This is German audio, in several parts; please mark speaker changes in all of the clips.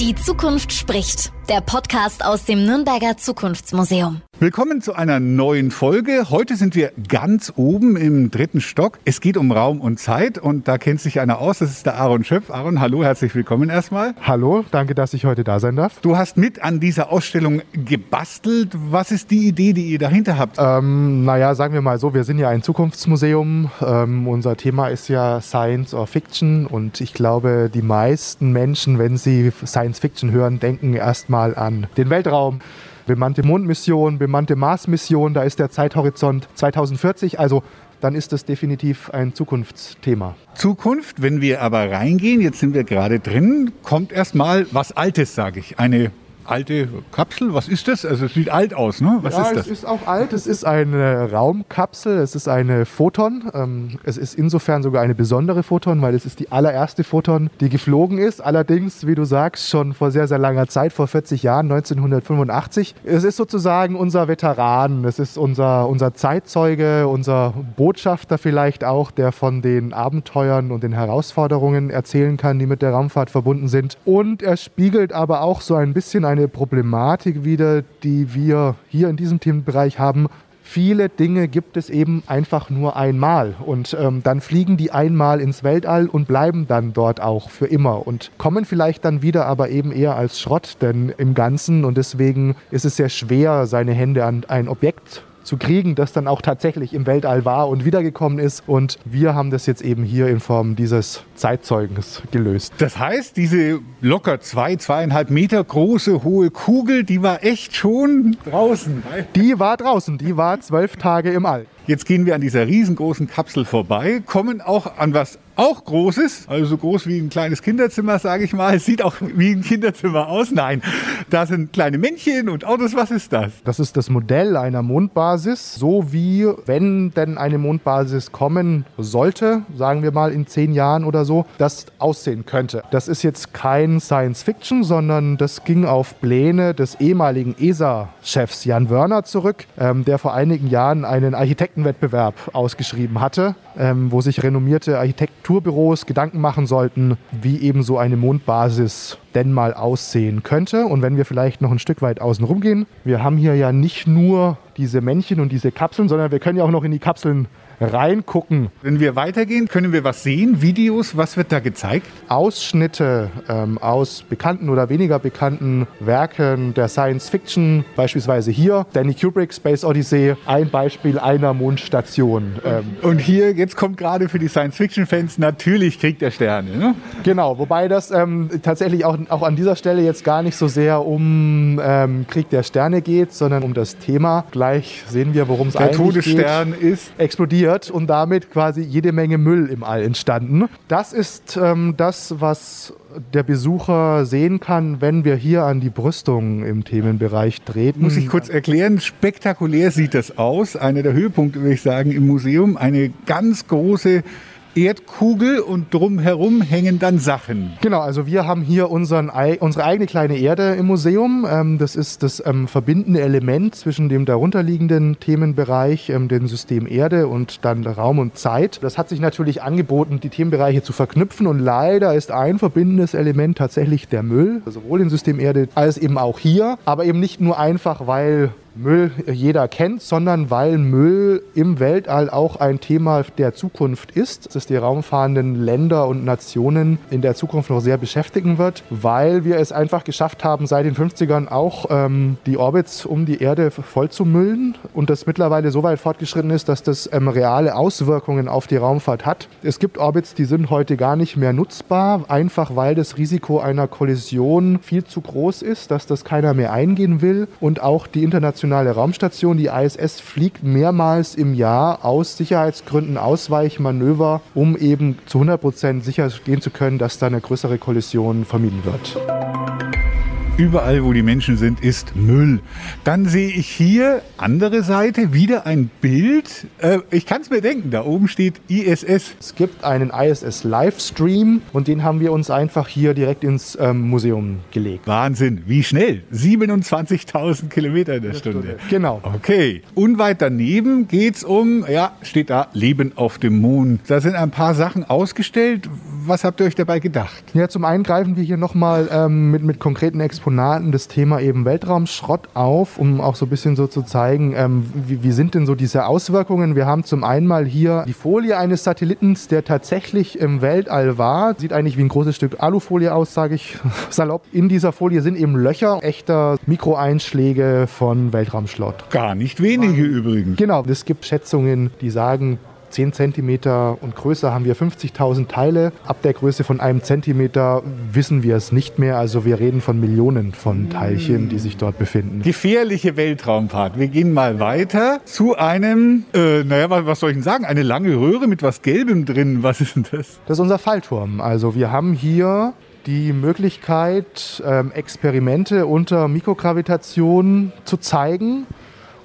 Speaker 1: Die Zukunft spricht. Der Podcast aus dem Nürnberger Zukunftsmuseum.
Speaker 2: Willkommen zu einer neuen Folge. Heute sind wir ganz oben im dritten Stock. Es geht um Raum und Zeit und da kennt sich einer aus. Das ist der Aaron Schöpf. Aaron, hallo, herzlich willkommen erstmal.
Speaker 3: Hallo, danke, dass ich heute da sein darf.
Speaker 2: Du hast mit an dieser Ausstellung gebastelt. Was ist die Idee, die ihr dahinter habt?
Speaker 3: Ähm, naja, sagen wir mal so, wir sind ja ein Zukunftsmuseum. Ähm, unser Thema ist ja Science or Fiction und ich glaube, die meisten Menschen, wenn sie Science Fiction hören, denken erstmal an den Weltraum bemannte Mondmission, bemannte Marsmission, da ist der Zeithorizont 2040, also dann ist das definitiv ein Zukunftsthema.
Speaker 2: Zukunft, wenn wir aber reingehen, jetzt sind wir gerade drin, kommt erstmal was Altes, sage ich. Eine alte Kapsel. Was ist das? Also es sieht alt aus, ne? Was
Speaker 3: ja,
Speaker 2: ist das?
Speaker 3: Es ist auch alt. Es ist eine Raumkapsel. Es ist eine Photon. Ähm, es ist insofern sogar eine besondere Photon, weil es ist die allererste Photon, die geflogen ist. Allerdings, wie du sagst, schon vor sehr, sehr langer Zeit, vor 40 Jahren, 1985. Es ist sozusagen unser Veteran. Es ist unser, unser Zeitzeuge, unser Botschafter vielleicht auch, der von den Abenteuern und den Herausforderungen erzählen kann, die mit der Raumfahrt verbunden sind. Und er spiegelt aber auch so ein bisschen eine eine Problematik wieder, die wir hier in diesem Themenbereich haben. Viele Dinge gibt es eben einfach nur einmal und ähm, dann fliegen die einmal ins Weltall und bleiben dann dort auch für immer und kommen vielleicht dann wieder, aber eben eher als Schrott, denn im Ganzen und deswegen ist es sehr schwer, seine Hände an ein Objekt zu kriegen, das dann auch tatsächlich im Weltall war und wiedergekommen ist. Und wir haben das jetzt eben hier in Form dieses Zeitzeugens gelöst.
Speaker 2: Das heißt, diese locker zwei, zweieinhalb Meter große hohe Kugel, die war echt schon draußen.
Speaker 3: Die war draußen, die war zwölf Tage im All.
Speaker 2: Jetzt gehen wir an dieser riesengroßen Kapsel vorbei, kommen auch an was auch Großes, also so groß wie ein kleines Kinderzimmer, sage ich mal. Es sieht auch wie ein Kinderzimmer aus. Nein, da sind kleine Männchen und Autos. Was ist das?
Speaker 3: Das ist das Modell einer Mondbasis, so wie wenn denn eine Mondbasis kommen sollte, sagen wir mal in zehn Jahren oder so, das aussehen könnte. Das ist jetzt kein Science Fiction, sondern das ging auf Pläne des ehemaligen ESA-Chefs Jan Wörner zurück, ähm, der vor einigen Jahren einen Architektenwettbewerb ausgeschrieben hatte, ähm, wo sich renommierte Architekten Architekturbüros Gedanken machen sollten, wie eben so eine Mondbasis denn mal aussehen könnte. Und wenn wir vielleicht noch ein Stück weit außen rum gehen, wir haben hier ja nicht nur diese Männchen und diese Kapseln, sondern wir können ja auch noch in die Kapseln reingucken.
Speaker 2: Wenn wir weitergehen, können wir was sehen? Videos, was wird da gezeigt?
Speaker 3: Ausschnitte ähm, aus bekannten oder weniger bekannten Werken der Science Fiction, beispielsweise hier Danny Kubrick, Space Odyssey, ein Beispiel einer Mondstation.
Speaker 2: Ähm, Und hier, jetzt kommt gerade für die Science Fiction-Fans natürlich Krieg der Sterne. Ne?
Speaker 3: Genau, wobei das ähm, tatsächlich auch, auch an dieser Stelle jetzt gar nicht so sehr um ähm, Krieg der Sterne geht, sondern um das Thema. Gleich sehen wir, worum es eigentlich
Speaker 2: geht. Der Todesstern ist
Speaker 3: explodiert explodiert und damit quasi jede Menge Müll im All entstanden. Das ist ähm, das, was der Besucher sehen kann, wenn wir hier an die Brüstung im Themenbereich treten.
Speaker 2: Muss ich kurz erklären, spektakulär sieht das aus. Einer der Höhepunkte, würde ich sagen, im Museum. Eine ganz große Erdkugel und drumherum hängen dann Sachen.
Speaker 3: Genau, also wir haben hier unseren, unsere eigene kleine Erde im Museum. Ähm, das ist das ähm, verbindende Element zwischen dem darunterliegenden Themenbereich, ähm, dem System Erde und dann Raum und Zeit. Das hat sich natürlich angeboten, die Themenbereiche zu verknüpfen und leider ist ein verbindendes Element tatsächlich der Müll, sowohl im System Erde als eben auch hier, aber eben nicht nur einfach, weil Müll jeder kennt, sondern weil Müll im Weltall auch ein Thema der Zukunft ist, das die raumfahrenden Länder und Nationen in der Zukunft noch sehr beschäftigen wird, weil wir es einfach geschafft haben, seit den 50ern auch ähm, die Orbits um die Erde voll zu müllen und das mittlerweile so weit fortgeschritten ist, dass das ähm, reale Auswirkungen auf die Raumfahrt hat. Es gibt Orbits, die sind heute gar nicht mehr nutzbar, einfach weil das Risiko einer Kollision viel zu groß ist, dass das keiner mehr eingehen will und auch die internationale internationale Raumstation, die ISS, fliegt mehrmals im Jahr aus Sicherheitsgründen Ausweichmanöver, um eben zu 100 Prozent sicher gehen zu können, dass da eine größere Kollision vermieden wird.
Speaker 2: Überall, wo die Menschen sind, ist Müll. Dann sehe ich hier andere Seite wieder ein Bild. Äh, ich kann es mir denken, da oben steht ISS.
Speaker 3: Es gibt einen ISS Livestream und den haben wir uns einfach hier direkt ins ähm, Museum gelegt.
Speaker 2: Wahnsinn, wie schnell? 27.000 Kilometer in der Stunde. Stunde.
Speaker 3: Genau.
Speaker 2: Okay. Unweit daneben geht es um, ja, steht da Leben auf dem Mond. Da sind ein paar Sachen ausgestellt. Was habt ihr euch dabei gedacht?
Speaker 3: Ja, zum einen greifen wir hier nochmal ähm, mit, mit konkreten Exponaten das Thema eben Weltraumschrott auf, um auch so ein bisschen so zu zeigen, ähm, wie, wie sind denn so diese Auswirkungen. Wir haben zum einen mal hier die Folie eines Satellitens, der tatsächlich im Weltall war. Sieht eigentlich wie ein großes Stück Alufolie aus, sage ich salopp. In dieser Folie sind eben Löcher echter Mikroeinschläge von Weltraumschrott.
Speaker 2: Gar nicht wenige übrigens.
Speaker 3: Genau, es gibt Schätzungen, die sagen, 10 cm und größer haben wir 50.000 Teile. Ab der Größe von einem Zentimeter wissen wir es nicht mehr. Also wir reden von Millionen von Teilchen, die sich dort befinden.
Speaker 2: Gefährliche Weltraumfahrt. Wir gehen mal weiter zu einem, äh, naja, was soll ich denn sagen? Eine lange Röhre mit was Gelbem drin. Was ist denn das?
Speaker 3: Das ist unser Fallturm. Also wir haben hier die Möglichkeit, ähm, Experimente unter Mikrogravitation zu zeigen.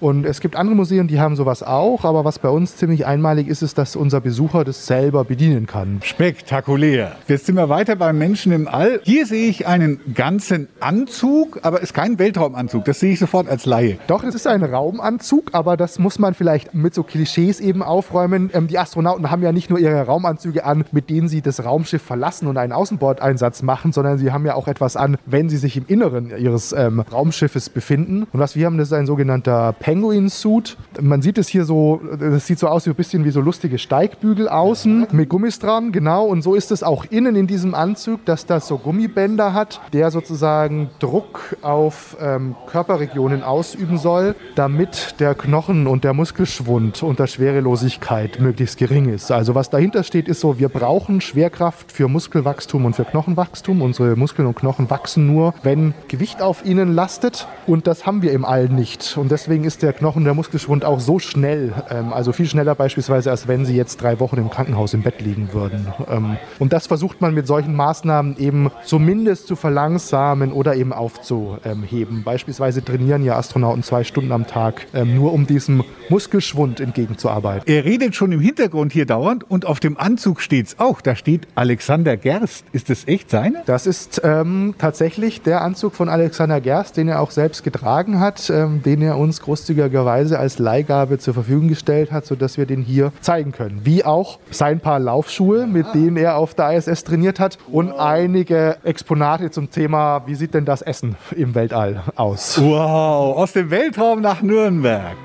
Speaker 3: Und es gibt andere Museen, die haben sowas auch, aber was bei uns ziemlich einmalig ist, ist, dass unser Besucher das selber bedienen kann.
Speaker 2: Spektakulär. Jetzt sind wir weiter beim Menschen im All. Hier sehe ich einen ganzen Anzug, aber es ist kein Weltraumanzug. Das sehe ich sofort als Laie.
Speaker 3: Doch, es ist ein Raumanzug, aber das muss man vielleicht mit so Klischees eben aufräumen. Ähm, die Astronauten haben ja nicht nur ihre Raumanzüge an, mit denen sie das Raumschiff verlassen und einen Außenbordeinsatz machen, sondern sie haben ja auch etwas an, wenn sie sich im Inneren ihres ähm, Raumschiffes befinden. Und was wir haben, das ist ein sogenannter Penguin. Penguin-Suit. Man sieht es hier so, das sieht so aus wie ein bisschen wie so lustige Steigbügel außen mit Gummis dran, genau. Und so ist es auch innen in diesem Anzug, dass das so Gummibänder hat, der sozusagen Druck auf ähm, Körperregionen ausüben soll, damit der Knochen und der Muskelschwund unter Schwerelosigkeit möglichst gering ist. Also was dahinter steht, ist so, wir brauchen Schwerkraft für Muskelwachstum und für Knochenwachstum. Unsere Muskeln und Knochen wachsen nur, wenn Gewicht auf ihnen lastet. Und das haben wir im All nicht. Und deswegen ist der Knochen, der Muskelschwund auch so schnell, ähm, also viel schneller beispielsweise, als wenn sie jetzt drei Wochen im Krankenhaus im Bett liegen würden. Ähm, und das versucht man mit solchen Maßnahmen eben zumindest zu verlangsamen oder eben aufzuheben. Beispielsweise trainieren ja Astronauten zwei Stunden am Tag, ähm, nur um diesem Muskelschwund entgegenzuarbeiten.
Speaker 2: Er redet schon im Hintergrund hier dauernd und auf dem Anzug steht es auch. Da steht Alexander Gerst. Ist das echt seine?
Speaker 3: Das ist ähm, tatsächlich der Anzug von Alexander Gerst, den er auch selbst getragen hat, ähm, den er uns großzügig großzügigerweise als Leihgabe zur Verfügung gestellt hat, sodass wir den hier zeigen können. Wie auch sein paar Laufschuhe, mit denen er auf der ISS trainiert hat und einige Exponate zum Thema, wie sieht denn das Essen im Weltall aus.
Speaker 2: Wow, aus dem Weltraum nach Nürnberg.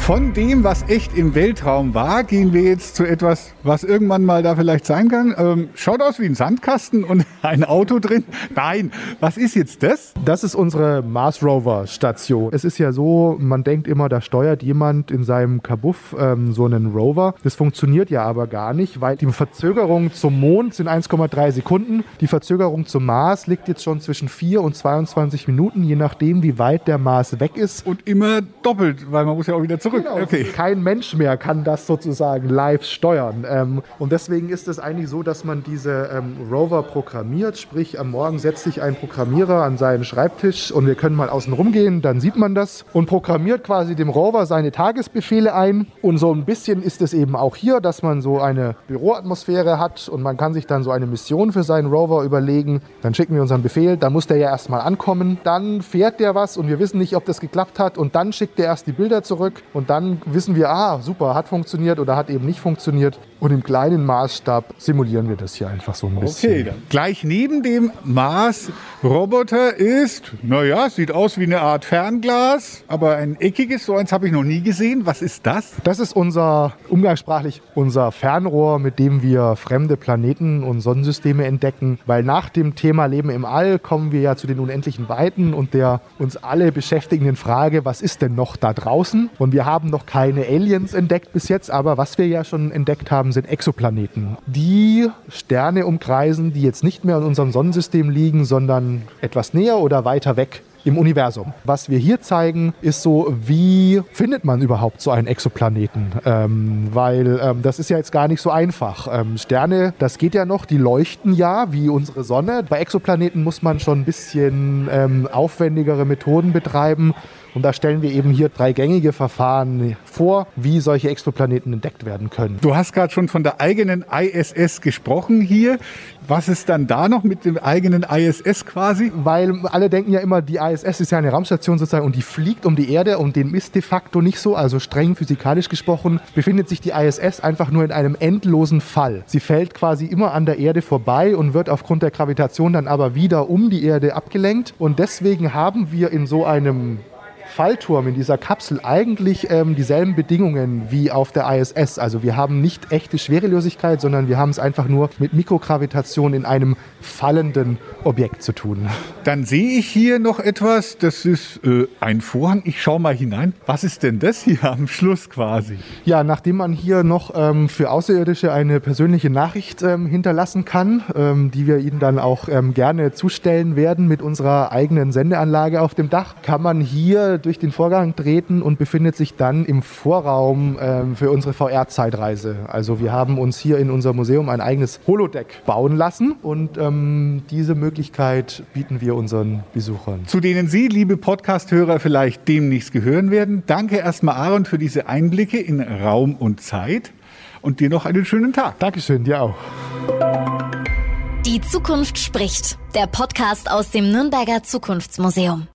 Speaker 2: Von dem, was echt im Weltraum war, gehen wir jetzt zu etwas, was irgendwann mal da vielleicht sein kann. Ähm, schaut aus wie ein Sandkasten und ein Auto drin. Nein, was ist jetzt das?
Speaker 3: Das ist unsere Mars Rover Station. Es ist ja so, man denkt immer, da steuert jemand in seinem Kabuff ähm, so einen Rover. Das funktioniert ja aber gar nicht, weil die Verzögerung zum Mond sind 1,3 Sekunden. Die Verzögerung zum Mars liegt jetzt schon zwischen 4 und 22 Minuten, je nachdem, wie weit der Mars weg ist.
Speaker 2: Und immer doppelt, weil man muss ja auch wieder zurück.
Speaker 3: Genau. Okay. Kein Mensch mehr kann das sozusagen live steuern. Ähm, und deswegen ist es eigentlich so, dass man diese ähm, Rover programmiert. Sprich, am Morgen setzt sich ein Programmierer an seinen Schreibtisch und wir können mal außen rumgehen, dann sieht man das und programmiert quasi dem Rover seine Tagesbefehle ein. Und so ein bisschen ist es eben auch hier, dass man so eine Büroatmosphäre hat und man kann sich dann so eine Mission für seinen Rover überlegen. Dann schicken wir unseren Befehl, dann muss der ja erstmal ankommen. Dann fährt der was und wir wissen nicht, ob das geklappt hat und dann schickt der erst die Bilder zurück und dann wissen wir, ah, super, hat funktioniert oder hat eben nicht funktioniert. Und im kleinen Maßstab simulieren wir das hier einfach so ein bisschen.
Speaker 2: Okay, dann. gleich neben dem Mars-Roboter ist, naja, sieht aus wie eine Art Fernglas, aber ein eckiges, so eins habe ich noch nie gesehen. Was ist das?
Speaker 3: Das ist unser, umgangssprachlich, unser Fernrohr, mit dem wir fremde Planeten und Sonnensysteme entdecken. Weil nach dem Thema Leben im All kommen wir ja zu den unendlichen Weiten und der uns alle beschäftigenden Frage, was ist denn noch da draußen? Und wir haben noch keine Aliens entdeckt bis jetzt, aber was wir ja schon entdeckt haben, sind Exoplaneten. Die Sterne umkreisen, die jetzt nicht mehr in unserem Sonnensystem liegen, sondern etwas näher oder weiter weg im Universum. Was wir hier zeigen, ist so, wie findet man überhaupt so einen Exoplaneten? Ähm, weil ähm, das ist ja jetzt gar nicht so einfach. Ähm, Sterne, das geht ja noch, die leuchten ja wie unsere Sonne. Bei Exoplaneten muss man schon ein bisschen ähm, aufwendigere Methoden betreiben. Und da stellen wir eben hier drei gängige Verfahren vor, wie solche Exoplaneten entdeckt werden können.
Speaker 2: Du hast gerade schon von der eigenen ISS gesprochen hier. Was ist dann da noch mit dem eigenen ISS quasi?
Speaker 3: Weil alle denken ja immer, die ISS ist ja eine Raumstation sozusagen und die fliegt um die Erde und dem ist de facto nicht so. Also streng physikalisch gesprochen befindet sich die ISS einfach nur in einem endlosen Fall. Sie fällt quasi immer an der Erde vorbei und wird aufgrund der Gravitation dann aber wieder um die Erde abgelenkt. Und deswegen haben wir in so einem Fallturm in dieser Kapsel eigentlich ähm, dieselben Bedingungen wie auf der ISS. Also wir haben nicht echte Schwerelosigkeit, sondern wir haben es einfach nur mit Mikrogravitation in einem fallenden Objekt zu tun.
Speaker 2: Dann sehe ich hier noch etwas, das ist äh, ein Vorhang. Ich schaue mal hinein. Was ist denn das hier am Schluss quasi?
Speaker 3: Ja, nachdem man hier noch ähm, für Außerirdische eine persönliche Nachricht ähm, hinterlassen kann, ähm, die wir Ihnen dann auch ähm, gerne zustellen werden mit unserer eigenen Sendeanlage auf dem Dach, kann man hier durch den Vorgang treten und befindet sich dann im Vorraum ähm, für unsere VR-Zeitreise. Also wir haben uns hier in unserem Museum ein eigenes Holodeck bauen lassen und ähm, diese Möglichkeit bieten wir unseren Besuchern.
Speaker 2: Zu denen Sie, liebe Podcast-Hörer, vielleicht demnächst gehören werden. Danke erstmal, Aaron, für diese Einblicke in Raum und Zeit und dir noch einen schönen Tag.
Speaker 3: Dankeschön, dir auch.
Speaker 1: Die Zukunft spricht. Der Podcast aus dem Nürnberger Zukunftsmuseum.